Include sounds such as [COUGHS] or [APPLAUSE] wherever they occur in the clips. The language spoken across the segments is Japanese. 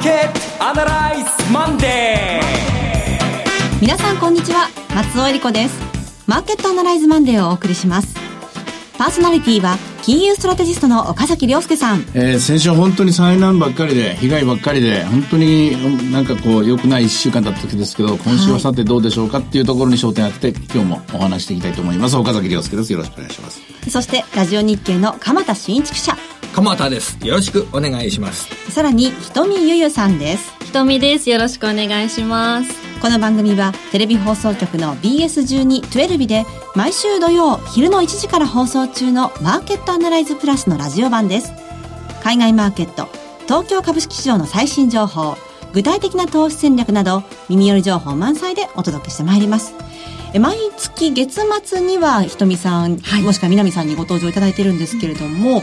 ーケットアナライズマンデー皆さんこんにちは。松尾恵理子です。マーケットアナライズマンデーをお送りします。パーソナリティは金融ストラテジストの岡崎亮介さん、えー、先週本当に災難ばっかりで被害ばっかりで本当になんかこう良くない1週間だった時ですけど今週はさてどうでしょうかっていうところに焦点を当てて今日もお話していきたいと思います。岡崎亮介です。よろしくお願いします。そしてラジオ日経の鎌田新一記者鎌田です。よろしくお願いします。さらに瞳ゆゆさんです。瞳です。よろしくお願いします。この番組はテレビ放送局の BS12-12 で毎週土曜昼の1時から放送中のマーケットアナライズプラスのラジオ版です。海外マーケット東京株式市場の最新情報具体的な投資戦略など耳寄り情報満載でお届けしてまいります。毎月月末にはひとみさん、はい、もしくは南さんにご登場いただいてるんですけれども、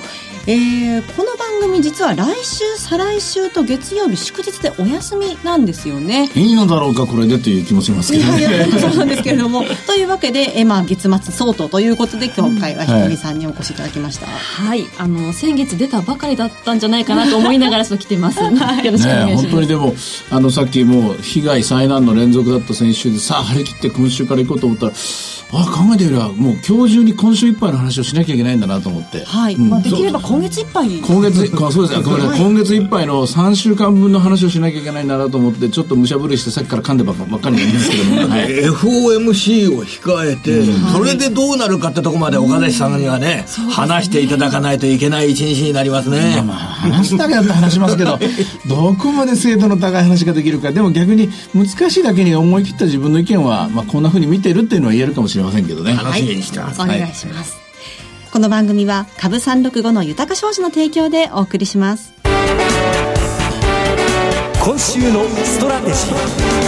えー、この番組実は来週再来週と月曜日祝日でお休みなんですよね。いいのだろうかこれでという気もしますけどね。いやいやそうなんですけれども。[LAUGHS] というわけで、えまあ、月末相当ということで今回はひとみさんにお越しいただきました、はい、はい、あの先月出たばかりだったんじゃないかなと思いながら来てます、はい、よろしくお願いします、ね、本当にでもあのさっきもう被害災難の連続だった先週でさあ張り切って今週から行こうと思ったらあ考えてみればもう今日中に今週いっぱいの話をしなきゃいけないんだなと思って。はい、うん、まあ、できれば今月いっぱい今月そうですね、はい、今月いっぱいの3週間分の話をしなきゃいけないんだなと思ってちょっとむしゃぶりしてさっきから噛んでばっかりなんですけども、[LAUGHS] はい、FOMC を控えて、うん、それでどうなるかってとこまで岡崎さんにはね、うん、話していただかないといけない一日になりますね、まあ、話すだけだと話しますけどどこまで精度の高い話ができるかでも逆に難しいだけに思い切った自分の意見は、まあ、こんなふうに見てるっていうのは言えるかもしれませんけどね楽しみにしてます、はい、お願いします、はい、この番組は株三六五の豊か商事の提供でお送りします。今週のストラテジー。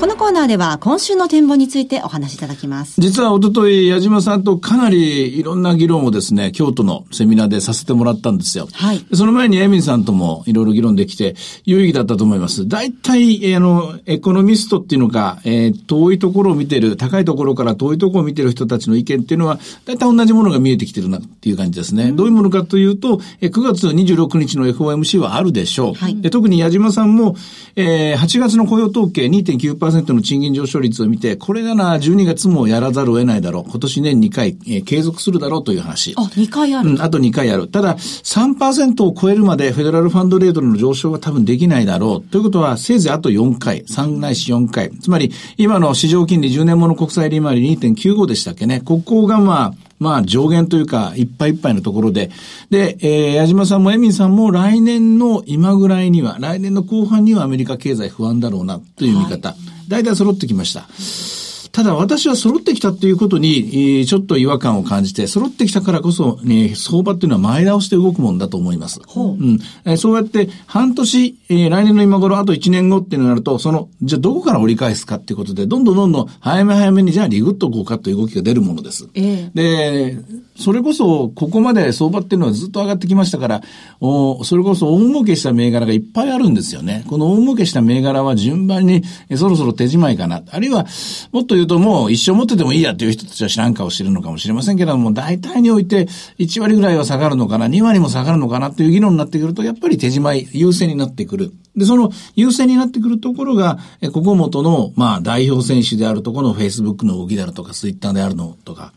このコーナーでは今週の展望についてお話しいただきます。実はおととい矢島さんとかなりいろんな議論をですね、京都のセミナーでさせてもらったんですよ。はい。その前にエミンさんともいろいろ議論できて有意義だったと思います。大体、あの、エコノミストっていうのか、えー、遠いところを見てる、高いところから遠いところを見てる人たちの意見っていうのは、大体同じものが見えてきてるなっていう感じですね。うん、どういうものかというと、え9月26日の FOMC はあるでしょう。はい。で特に矢島さんも、えー、8月の雇用統計2.9%の賃金上昇率を見て、これがな、12月もやらざるを得ないだろう。今年年2回、えー、継続するだろうという話。あ、2回ある。うん、あと2回ある。ただ、3%を超えるまでフェデラルファンドレートの上昇は多分できないだろう。ということは、せいぜいあと4回、3ないし4回。つまり、今の市場金利10年もの国債利回り2.95でしたっけね。ここがまあ、まあ上限というか、いっぱいいっぱいのところで、で、えー、矢島さんもエミンさんも来年の今ぐらいには、来年の後半にはアメリカ経済不安だろうなという見方。はい大体揃ってきました。ただ私は揃ってきたということに、ちょっと違和感を感じて、揃ってきたからこそ、ね、相場っていうのは前倒して動くもんだと思います。ううんえそうやって半年、えー、来年の今頃、あと1年後っていうのになると、その、じゃあどこから折り返すかっていうことで、どんどんどんどん早め早めにじゃあリグッとこうかという動きが出るものです。えー、で、それこそ、ここまで相場っていうのはずっと上がってきましたから、おそれこそ大儲けした銘柄がいっぱいあるんですよね。この大儲けした銘柄は順番に、そろそろ手仕まいかな。あるいは、もっと言うともう一生持っててもいいやっていう人たちは知らん顔してるのかもしれませんけども、大体において1割ぐらいは下がるのかな、2割も下がるのかなという議論になってくると、やっぱり手仕まい優勢になってくる。で、その優勢になってくるところが、ここ元の、まあ、代表選手であるところの Facebook の動きであるとか、Twitter であるのとか、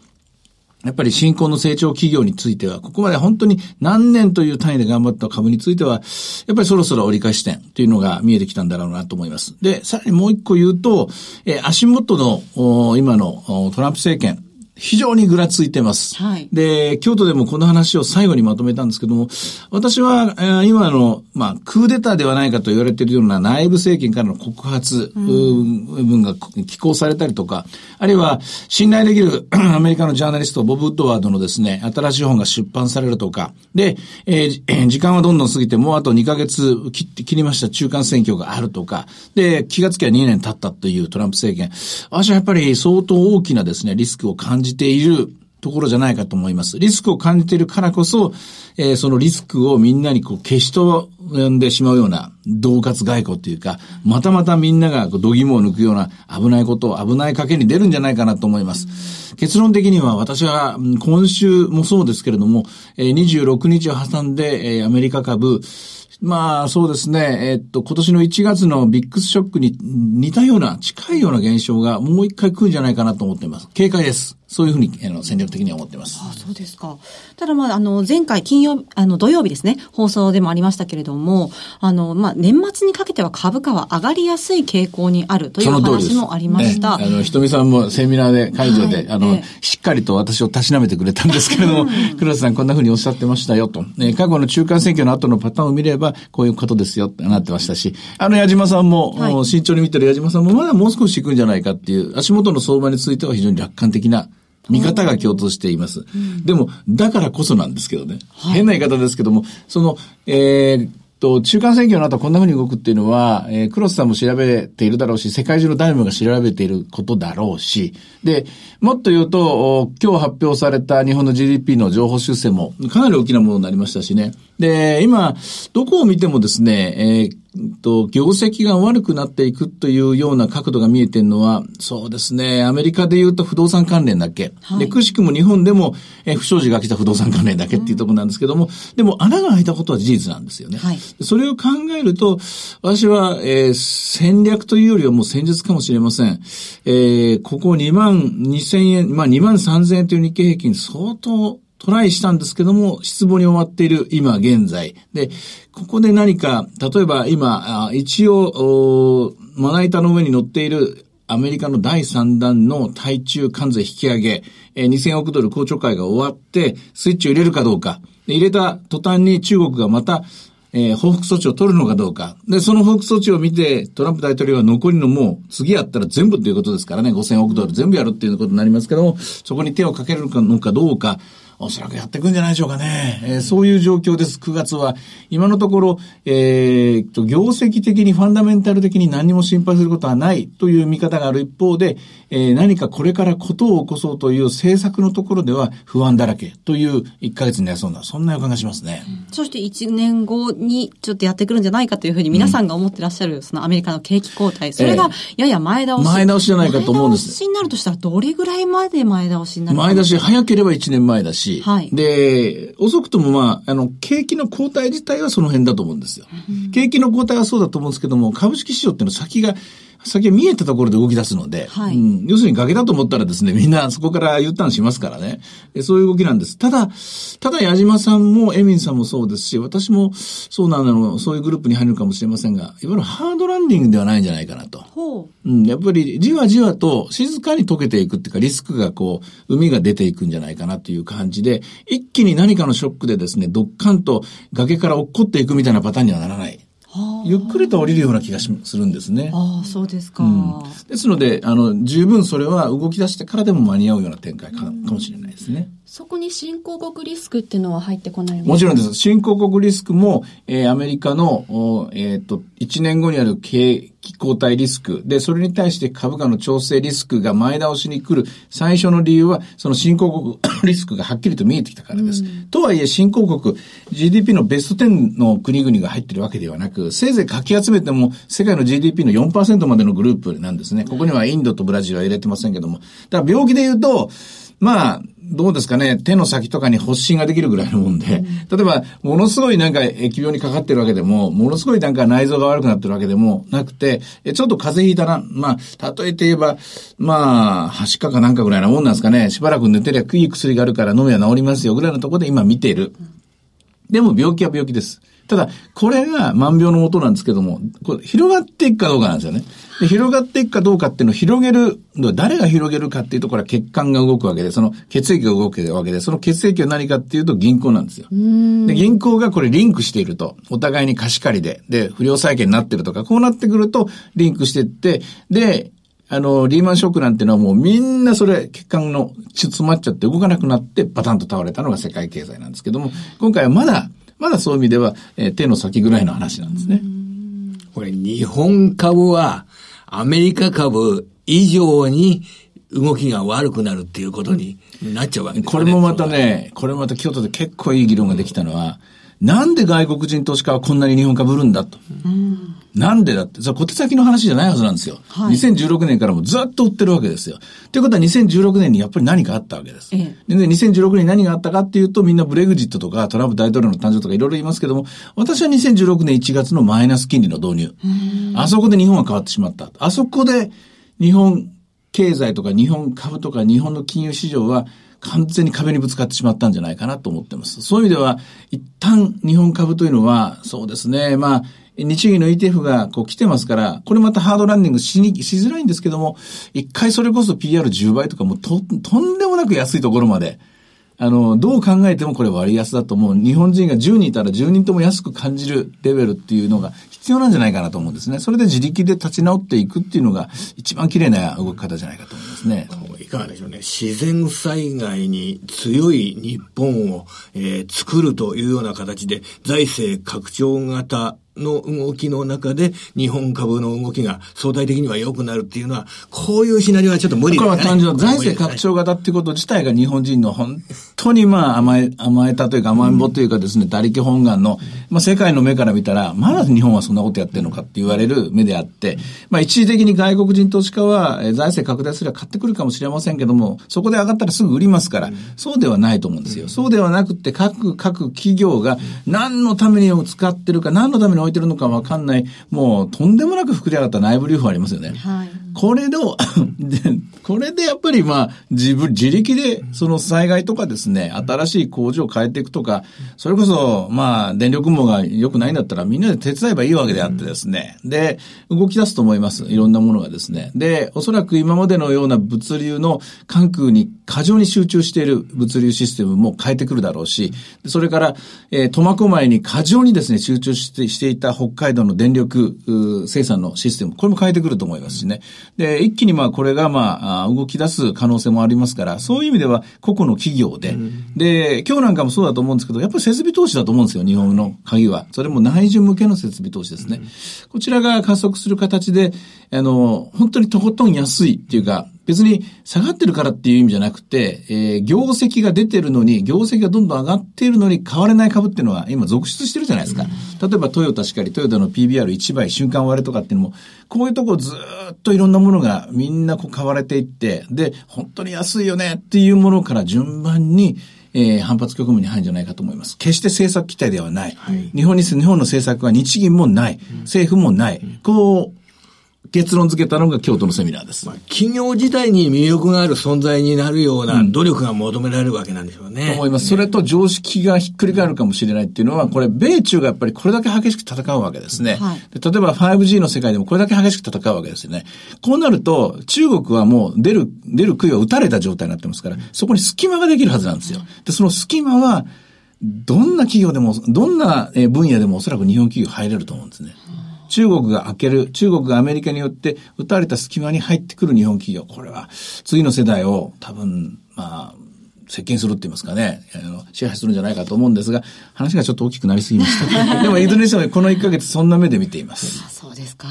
やっぱり新興の成長企業については、ここまで本当に何年という単位で頑張った株については、やっぱりそろそろ折り返し点というのが見えてきたんだろうなと思います。で、さらにもう一個言うと、え、足元の、今のトランプ政権、非常にぐらついてます。はい。で、京都でもこの話を最後にまとめたんですけども、私は、えー、今の、まあ、クーデターではないかと言われているような内部政権からの告発、うん、部分が寄稿されたりとか、あるいは、信頼できる [CLEARS THROAT] アメリカのジャーナリスト、ボブ・ウッドワードのですね、新しい本が出版されるとか、で、えー、[CLEARS THROAT] 時間はどんどん過ぎて、もうあと2ヶ月切って切りました中間選挙があるとか、で、気がつきゃ2年経ったというトランプ政権。私はやっぱり相当大きなですね、リスクを感じじているところじゃないかと思います。リスクを感じているからこそ、えー、そのリスクをみんなにこう消し飛呼んでしまうような、恫喝外交っていうか、またまたみんながこう度肝を抜くような危ないことを、危ない賭けに出るんじゃないかなと思います。結論的には私は今週もそうですけれども、えー26日を挟んで、えーアメリカ株、まあそうですね、えっと、今年の1月のビックスショックに似たような、近いような現象がもう一回来るんじゃないかなと思っています。警戒です。そういうふうにあの戦略的には思っています。あそうですか。ただまあ、あの、前回金曜、あの、土曜日ですね、放送でもありましたけれども、あの、まあ、年末にかけては株価は上がりやすい傾向にあるという。話もありました。ねあの、ひとみさんもセミナーで、会場で、はいあの、ええしっかりと私をたしなめてくれたんですけれども、黒田さんこんな風におっしゃってましたよと。ね、過去の中間選挙の後のパターンを見れば、こういうことですよってなってましたし、あの矢島さんも、はい慎重に見てる矢島さんもまだもう少し行くんじゃないかっていう、足元の相場については非常に楽観的な見方が共通しています。でも、だからこそなんですけどね。変な言い方ですけども、その、えーっと、中間選挙の後こんな風に動くっていうのは、えー、クロスさんも調べているだろうし、世界中の誰もが調べていることだろうし、で、もっと言うと、お今日発表された日本の GDP の情報修正もかなり大きなものになりましたしね。で、今、どこを見てもですね、えーうんと、業績が悪くなっていくというような角度が見えてるのは、そうですね、アメリカで言うと不動産関連だけ。はいで、くしくも日本でも、えー不祥事が来た不動産関連だけっていうところなんですけども、でも穴が開いたことは事実なんですよね。はいそれを考えると、私は、えー戦略というよりはもう戦術かもしれません。えーここ2万2000円、まあ2万3000円という日経平均相当トライしたんですけども、失望に終わっている今現在。で、ここで何か、例えば今、一応、まな板の上に乗っているアメリカの第3弾の対中関税引き上げ、えー2000億ドル公聴会が終わって、スイッチを入れるかどうか。入れた途端に中国がまた、えー報復措置を取るのかどうか。で、その報復措置を見て、トランプ大統領は残りのもう、次やったら全部っていうことですからね、5000億ドル全部やるっていうことになりますけども、そこに手をかけるのかどうか、おそらくやっていくんじゃないでしょうかね。えーそういう状況です、9月は。今のところ、えーと、業績的にファンダメンタル的に何にも心配することはないという見方がある一方で、えー何かこれからことを起こそうという政策のところでは不安だらけという1ヶ月になりそうな、そんな予感がしますね。そして1年後にちょっとやってくるんじゃないかというふうに皆さんが思ってらっしゃる、そのアメリカの景気後退。それがやや前倒し。前倒しじゃないかと思うんです前倒しになるとしたらどれぐらいまで前倒しになるか前出し、早ければ1年前だし、はいで、遅くともまあ、あの、景気の後退自体はその辺だと思うんですよ。景気の後退はそうだと思うんですけども、株式市場っていうのは先が、先が見えたところで動き出すので、はいうん要するに崖だと思ったらですね、みんなそこから U ターンしますからね。でそういう動きなんです。ただ、ただ矢島さんもエミンさんもそうですし、私もそうなの、そういうグループに入るかもしれませんが、いわゆるハードランディングではないんじゃないかなと。ほう。うん、やっぱりじわじわと静かに溶けていくっていうか、リスクがこう、海が出ていくんじゃないかなという感じで、一気に何かのショックでですね、ドッカンと崖から落っこっていくみたいなパターンにはならない。はあゆっくりと降りるような気がしするんですね。ああ、そうですか。ですので、あの、十分それは動き出してからでも間に合うような展開かかもしれないですね。そこに新興国リスクっていうのは入ってこないもちろんです。新興国リスクも、えーアメリカの、おえっ、と、1年後にある景気後退リスク。で、それに対して株価の調整リスクが前倒しに来る最初の理由は、その新興国 [COUGHS] リスクがはっきりと見えてきたからです。とはいえ、新興国、GDP のベスト10の国々が入ってるわけではなく、せいぜいかき集めても、世界の GDP の4%までのグループなんですね。ここにはインドとブラジルは入れてませんけども。だから病気で言うと、まあ、どうですかね、手の先とかに発疹ができるぐらいのもんで、例えば、ものすごいなんか疫病にかかってるわけでも、ものすごいなんか内臓が悪くなってるわけでもなくて、えちょっと風邪ひいたな、まあ、例えて言えば、まあ、はしかかなんかぐらいなもんなんですかね、しばらく寝てりゃいい薬があるから飲めば治りますよぐらいのところで今見ている。でも病気は病気です。ただ、これが万病のもとなんですけども、これ広がっていくかどうかなんですよね。で広がっていくかどうかっていうのを広げる、誰が広げるかっていうところは血管が動くわけで、その血液が動くわけで、その血液は何かっていうと銀行なんですよ。で、銀行がこれリンクしていると、お互いに貸し借りで、で、不良債権になってるとか、こうなってくるとリンクしていって、で、あの、リーマンショックなんていうのはもうみんなそれ、血管の血詰まっちゃって動かなくなってバタンと倒れたのが世界経済なんですけども、今回はまだ、まだそういう意味では、えー手の先ぐらいの話なんですね。これ日本株はアメリカ株以上に動きが悪くなるっていうことになっちゃうわけですよね。これもまたね、これもまた京都で結構いい議論ができたのは、なんで外国人投資家はこんなに日本株売るんだと。なんでだって、それ小手先の話じゃないはずなんですよ。はい2016年からもずっと売ってるわけですよ。ということは2016年にやっぱり何かあったわけです。えでで2016年に何があったかっていうと、みんなブレグジットとかトランプ大統領の誕生とかいろいろ言いますけども、私は2016年1月のマイナス金利の導入。あそこで日本は変わってしまった。あそこで日本経済とか日本株とか日本の金融市場は完全に壁にぶつかってしまったんじゃないかなと思ってます。そういう意味では、一旦日本株というのは、そうですね、まあ、日銀の ETF がこう来てますから、これまたハードランディングしに、しづらいんですけども、一回それこそ PR10 倍とかもと、とんでもなく安いところまで、あの、どう考えてもこれ割安だと思う。日本人が10人いたら10人とも安く感じるレベルっていうのが必要なんじゃないかなと思うんですね。それで自力で立ち直っていくっていうのが一番綺麗な動き方じゃないかと思いますね。かがでしょうね。自然災害に強い日本を、えー作るというような形で財政拡張型の動きの中で日本株の動きが相対的には良くなるっていうのは、こういうシナリオはちょっと無理こだよね。れは単純な財政拡張型っていうこと自体が日本人の本当にまあ甘え、甘えたというか甘えん坊というかですね、他力本願の、まあ世界の目から見たら、まだ日本はそんなことやってるのかって言われる目であって、まあ一時的に外国人投資家はえー財政拡大すれば買ってくるかもしれませんけども、そこで上がったらすぐ売りますから、そうではないと思うんですよ。そうではなくて各、各企業が何のために使ってるか、何のために置いてるのかわかんない、もうとんでもなく膨れ上がった内部留保ありますよね。はい。これで、で [LAUGHS] これでやっぱりまあ、自分、自力で、その災害とかですね、新しい工場を変えていくとか、それこそ、まあ、電力網が良くないんだったら、みんなで手伝えばいいわけであってですね、で、動き出すと思います。いろんなものがですね。で、おそらく今までのような物流の関空に過剰に集中している物流システムも変えてくるだろうし、それから、え、苫小牧に過剰にですね、集中してしていた北海道の電力生産のシステム、これも変えてくると思いますしね。で、一気にまあこれがまあ動き出す可能性もありますから、そういう意味では個々の企業で、で、今日なんかもそうだと思うんですけど、やっぱり設備投資だと思うんですよ、日本の鍵は。それも内需向けの設備投資ですね。こちらが加速する形で、あの、本当にとことん安いっていうか、別に下がってるからっていう意味じゃなくて、えー業績が出てるのに、業績がどんどん上がっているのに買われない株っていうのは今続出してるじゃないですか。例えばトヨタしかり、トヨタの PBR1 倍瞬間割れとかっていうのも、こういうとこずーっといろんなものがみんなこう買われていって、で、本当に安いよねっていうものから順番に、えー反発局面に入るんじゃないかと思います。決して政策期待ではない。日本に、日本の政策は日銀もない。政府もない。こう、結論付けたのが京都のセミナーです。企業自体に魅力がある存在になるような努力が求められるわけなんでしょうとね。思います。それと常識がひっくり返るかもしれないっていうのは、これ、米中がやっぱりこれだけ激しく戦うわけですね。はいで例えば 5G の世界でもこれだけ激しく戦うわけですよね。こうなると、中国はもう出る、出る杭は打たれた状態になってますから、そこに隙間ができるはずなんですよ。で、その隙間は、どんな企業でも、どんなえー分野でもおそらく日本企業入れると思うんですね。中国が開ける、中国がアメリカによって打たれた隙間に入ってくる日本企業。これは次の世代を多分、まあ、接近するって言いますかね、あの支配するんじゃないかと思うんですが、話がちょっと大きくなりすぎました。[LAUGHS] でも、いずれにしてもこの1ヶ月そんな目で見ています。あそうですか。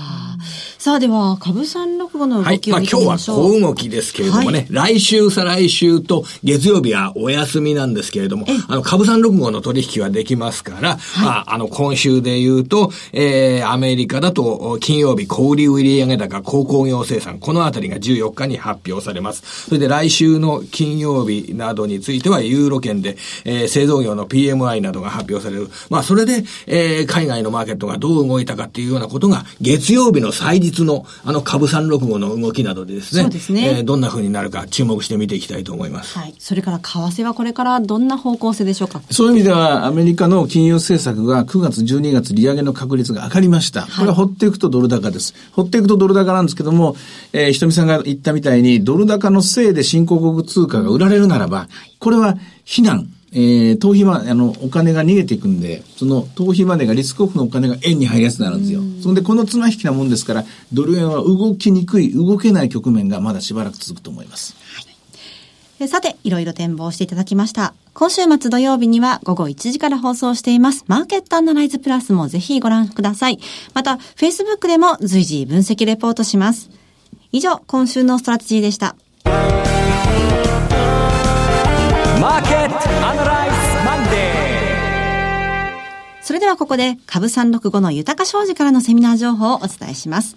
さあでは、株三六五のはい。動きを見てまあ今日はみましょう。小動きですけれどもね、来週、再来週と月曜日はお休みなんですけれども、あの、株三六号の取引はできますから、まあ、あの、今週で言うと、えー、アメリカだと金曜日小売売上高、高工業生産、このあたりが14日に発表されます。それで来週の金曜日などについては、ユーロ圏で、えー、製造業の PMI などが発表される。まあ、それで、えー、海外のマーケットがどう動いたかっていうようなことが、月曜日の祭日の、あの、株365の動きなどでですね、そうですねえーどんな風になるか注目して見ていきたいと思います。はい。それから、為替はこれからどんな方向性でしょうか？そういう意味では、アメリカの金融政策が9月、12月利上げの確率が上がりました。これは放っていくとドル高です。放っていくとドル高なんですけども、えー、ひとみさんが言ったみたいに、ドル高のせいで新興国通貨が売られるならば、これは非難。えー、逃避ま、あの、お金が逃げていくんで、その逃避までがリスクオフのお金が円に入りやすくなるんですよ。そんで、この綱引きなもんですから、ドル円は動きにくい、動けない局面がまだしばらく続くと思います。えさて、いろいろ展望していただきました。今週末土曜日には午後1時から放送しています。マーケットアナライズプラスもぜひご覧ください。また、Facebook でも随時分析レポートします。以上、今週のストラテジーでした。マーケットアナライズマンデはここで株365の豊か商事からのセミナー情報をお伝えします。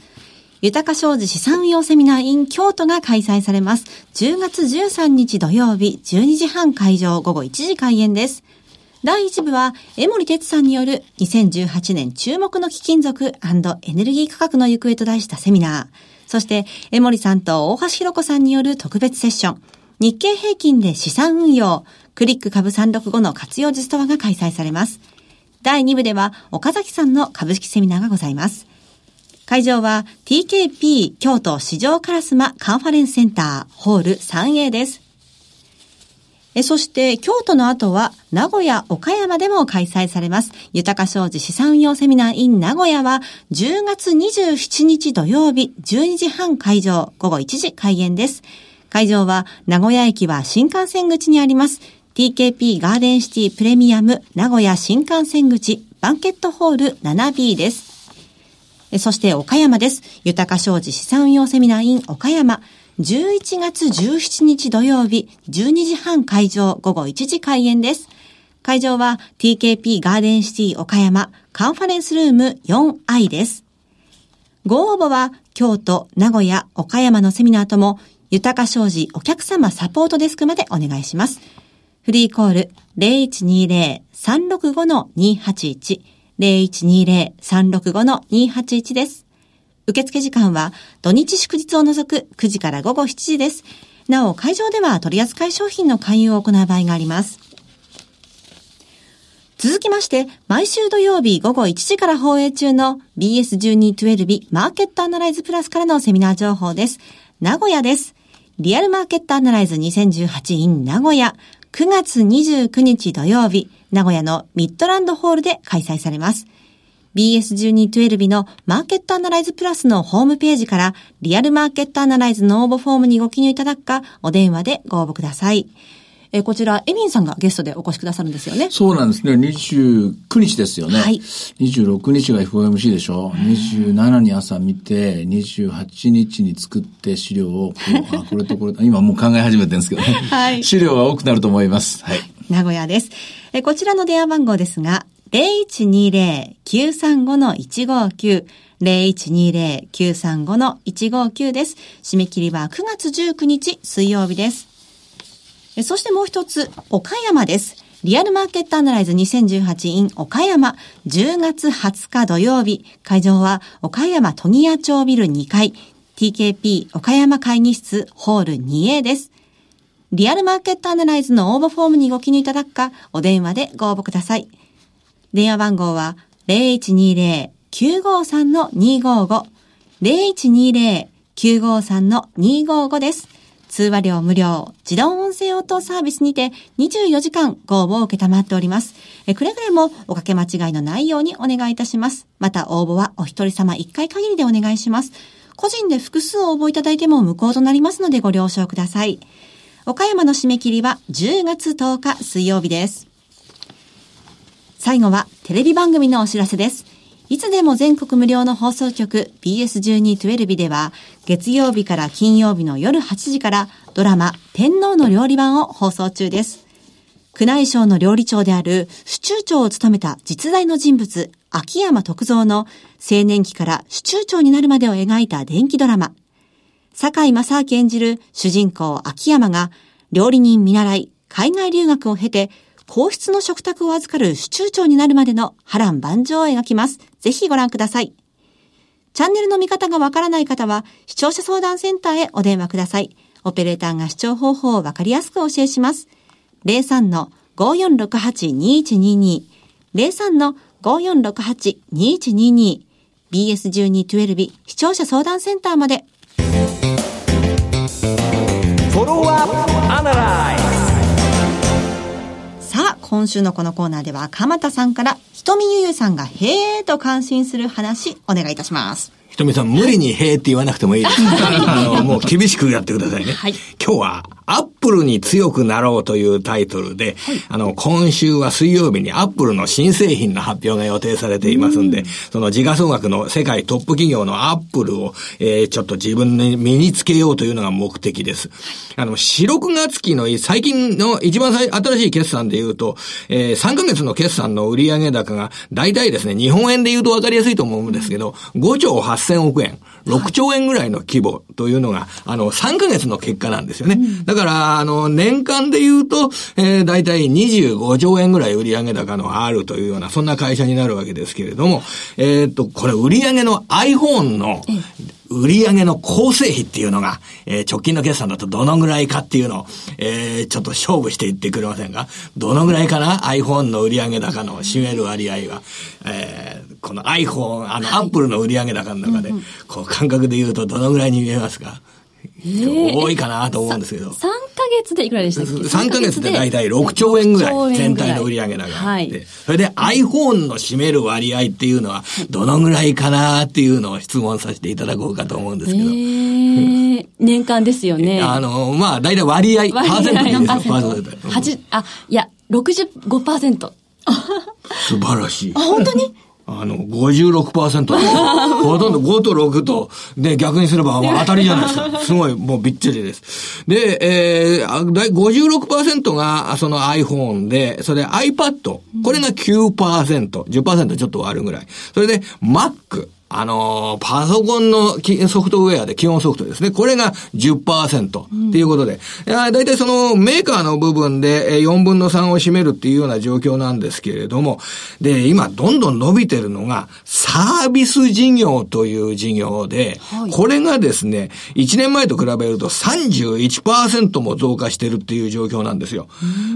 豊か商事資産運用セミナー in 京都が開催されます。10月13日土曜日12時半会場午後1時開演です。第1部は、江森哲さんによる2018年注目の貴金属エネルギー価格の行方と題したセミナー。そして、江森さんと大橋弘子さんによる特別セッション。日経平均で資産運用、クリック株365の活用術とはが開催されます。第2部では、岡崎さんの株式セミナーがございます。会場は TKP 京都市場烏丸カンファレンスセンターホール 3A です。えそして、京都の後は、名古屋、岡山でも開催されます。豊か商事資産運用セミナー in 名古屋は、10月27日土曜日、12時半会場、午後1時開演です。会場は、名古屋駅は新幹線口にあります。TKP ガーデンシティプレミアム名古屋新幹線口バンケットホール 7B です。そして岡山です。豊か商事資産運用セミナー in 岡山。11月17日土曜日、12時半会場、午後1時開演です。会場は TKP ガーデンシティ岡山カンファレンスルーム 4i です。ご応募は京都、名古屋、岡山のセミナーとも豊か商事お客様サポートデスクまでお願いします。フリーコール0120-365-281 0120-365-281です。受付時間は土日祝日を除く9時から午後7時です。なお、会場では取扱い商品の勧誘を行う場合があります。続きまして、毎週土曜日午後1時から放映中の BS1212 マーケットアナライズプラスからのセミナー情報です。名古屋です。リアルマーケットアナライズ2018 in 名古屋9月29日土曜日、名古屋のミッドランドホールで開催されます。BS1212 のマーケットアナライズプラスのホームページからリアルマーケットアナライズの応募フォームにご記入いただくか、お電話でご応募ください。えこちら、エミンさんがゲストでお越しくださるんですよね。そうなんですね。29日ですよね。はい。26日が FOMC でしょ。27に朝見て、28日に作って資料をこう、[LAUGHS] あ、これとこれ今もう考え始めてるんですけどね。[LAUGHS] はい。資料が多くなると思います。はい。名古屋です。えこちらの電話番号ですが、0120-935-159 0120-935-159です。締め切りは9月19日水曜日です。そしてもう一つ、岡山です。リアルマーケットアナライズ 2018in 岡山10月20日土曜日。会場は岡山都議屋町ビル2階 TKP 岡山会議室ホール 2A です。リアルマーケットアナライズの応募フォームにご記入いただくか、お電話でご応募ください。電話番号は0120-953-255 0120-953-255です。通話料無料、自動音声応答サービスにて24時間ご応募を受けたまっております。えくれぐれもおかけ間違いのないようにお願いいたします。また応募はお一人様一回限りでお願いします。個人で複数応募いただいても無効となりますのでご了承ください。岡山の締め切りは10月10日水曜日です。最後はテレビ番組のお知らせです。いつでも全国無料の放送局 BS1212 では月曜日から金曜日の夜8時からドラマ天皇の料理版を放送中です。宮内省の料理長である主中長を務めた実在の人物秋山徳蔵の青年期から主中長になるまでを描いた電気ドラマ。坂井正明演じる主人公秋山が料理人見習い海外留学を経て皇室の食卓を預かる主中長になるまでの波乱万丈を描きます。ぜひご覧ください。チャンネルの見方がわからない方は、視聴者相談センターへお電話ください。オペレーターが視聴方法をわかりやすくお教えします。03-5468-2122 03-5468-2122 BS1212 視聴者相談センターまで。フォローアップアナライ今週のこのコーナーでは、鎌田さんから、ひとみゆゆさんが、へーと感心する話、お願いいたします。ひとみさん、無理にへーって言わなくてもいいです。[LAUGHS] あの、もう厳しくやってくださいね。はい。今日は、アップルに強くなろうというタイトルで、あの、今週は水曜日にアップルの新製品の発表が予定されていますんで、その時価総額の世界トップ企業のアップルを、えー、ちょっと自分に身につけようというのが目的です。あの、4、6月期の最近の一番新しい決算で言うと、えー、3ヶ月の決算の売上高が、大体ですね、日本円で言うと分かりやすいと思うんですけど、5兆8000億円。6兆円ぐらいの規模というのが、あの、3ヶ月の結果なんですよね。だから、あの、年間で言うと、えー、大体25兆円ぐらい売上高のあるというような、そんな会社になるわけですけれども、えー、っと、これ売上の iPhone の、売上の構成比っていうのが、えー、直近の決算だとどのぐらいかっていうのを、えー、ちょっと勝負していってくれませんか？どのぐらいかな ?iPhone の売上高の占める割合は、えー、この iPhone、あの、はい、Apple の売上高の中で、こう感覚で言うとどのぐらいに見えますか？多いかなと思うんですけど。3ヶ月でいくらでしたっけ ?3 ヶ月で大体6兆円ぐらい、全体の売上高があって、はい、それで iPhone の占める割合っていうのは、どのぐらいかなっていうのを質問させていただこうかと思うんですけど。年間ですよね。あの、まあ、大体割合、パーセントでいいですよ、パーセント。8、あ、いや、65%。素晴らしい。あ、本当に？あの、56%。[LAUGHS] ほとんど5と6と、で、逆にすれば当たりじゃないですか。[LAUGHS] すごい、もうびっちりです。で、えー、56%がその iPhone で、それで iPad。これが9%。10%ちょっと割るぐらい。それで Mac。あのー、パソコンのソフトウェアで基本ソフトですね。これが10%っていうことで、うん、だいたいそのメーカーの部分で4分の3を占めるっていうような状況なんですけれども、で、今どんどん伸びてるのがサービス事業という事業で、はい、これがですね、1年前と比べると31%も増加してるっていう状況なんですよ。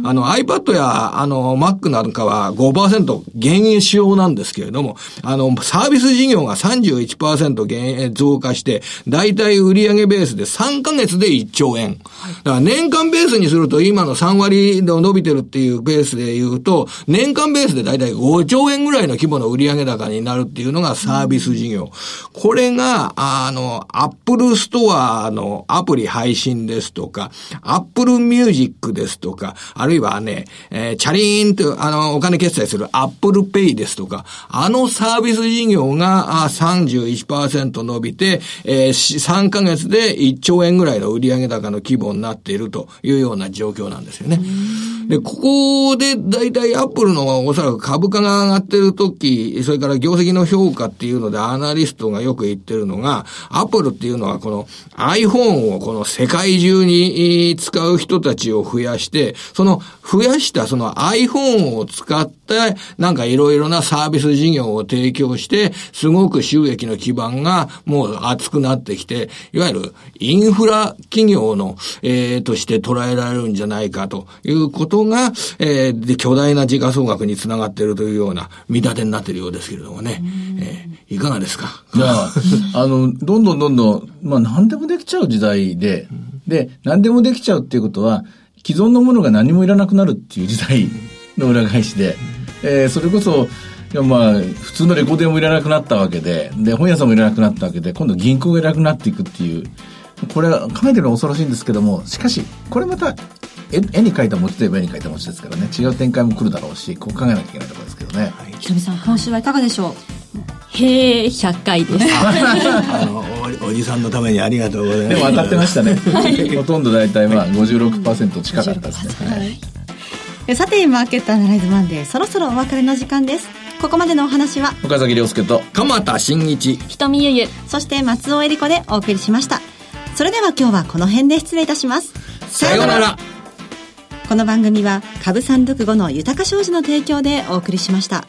あの iPad やあの Mac なんかは5%減仕様なんですけれども、あのサービス事業が31%減増加して、だいたい売上ベースで3ヶ月で1兆円。だから年間ベースにすると今の3割で伸びてるっていうベースで言うと、年間ベースでだいたい5兆円ぐらいの規模の売上高になるっていうのがサービス事業。これが、あの、アップルストアのアプリ配信ですとか、アップルミュージックですとか、あるいはね、えー、チャリーンと、あの、お金決済するアップルペイですとか、あのサービス事業が、あ31%伸びて、えー、3ヶ月で1兆円ぐらいの売上高の規模になっているというような状況なんですよね。で、ここで大体アップルのおそらく株価が上がってる時、それから業績の評価っていうのでアナリストがよく言ってるのが、アップルっていうのはこの iPhone をこの世界中に使う人たちを増やして、その増やしたその iPhone を使って、なんかいろいろなサービス事業を提供して、すごく収益の基盤がもう厚くなってきて、いわゆるインフラ企業の、えー、として捉えられるんじゃないかということが、えー、で、巨大な時価総額につながっているというような見立てになっているようですけれどもね。えー、いかがですか？いや、あの、どんどんどんどん、まあ何でもできちゃう時代で、で、何でもできちゃうっていうことは、既存のものが何もいらなくなるっていう時代の裏返しで、えー、それこそ、いやまあ、普通のレコーデーもいらなくなったわけで、で、本屋さんもいらなくなったわけで、今度銀行がいらなくなっていくっていう、これは考えてるのは恐ろしいんですけども、しかし、これまた絵絵に描いた餅といえば絵に描いた餅ですからね。違う展開も来るだろうしこう考えなきゃいけないところですけどね、はい、ひろみさん今週はいかがでしょうへえ100回です。[LAUGHS] あのおじさんのためにありがとうございます。でも当たってましたね、はい、ほとんど大体まあ56%近かったですね、はい、さてマーケットアナライズマンデーそろそろお別れの時間です。ここまでのお話は岡崎亮介と鎌田新一。瞳ゆゆ。そして松尾恵里子でお送りしました。それでは今日はこの辺で失礼いたします。さようなら。この番組は株三読後の豊か商事の提供でお送りしました。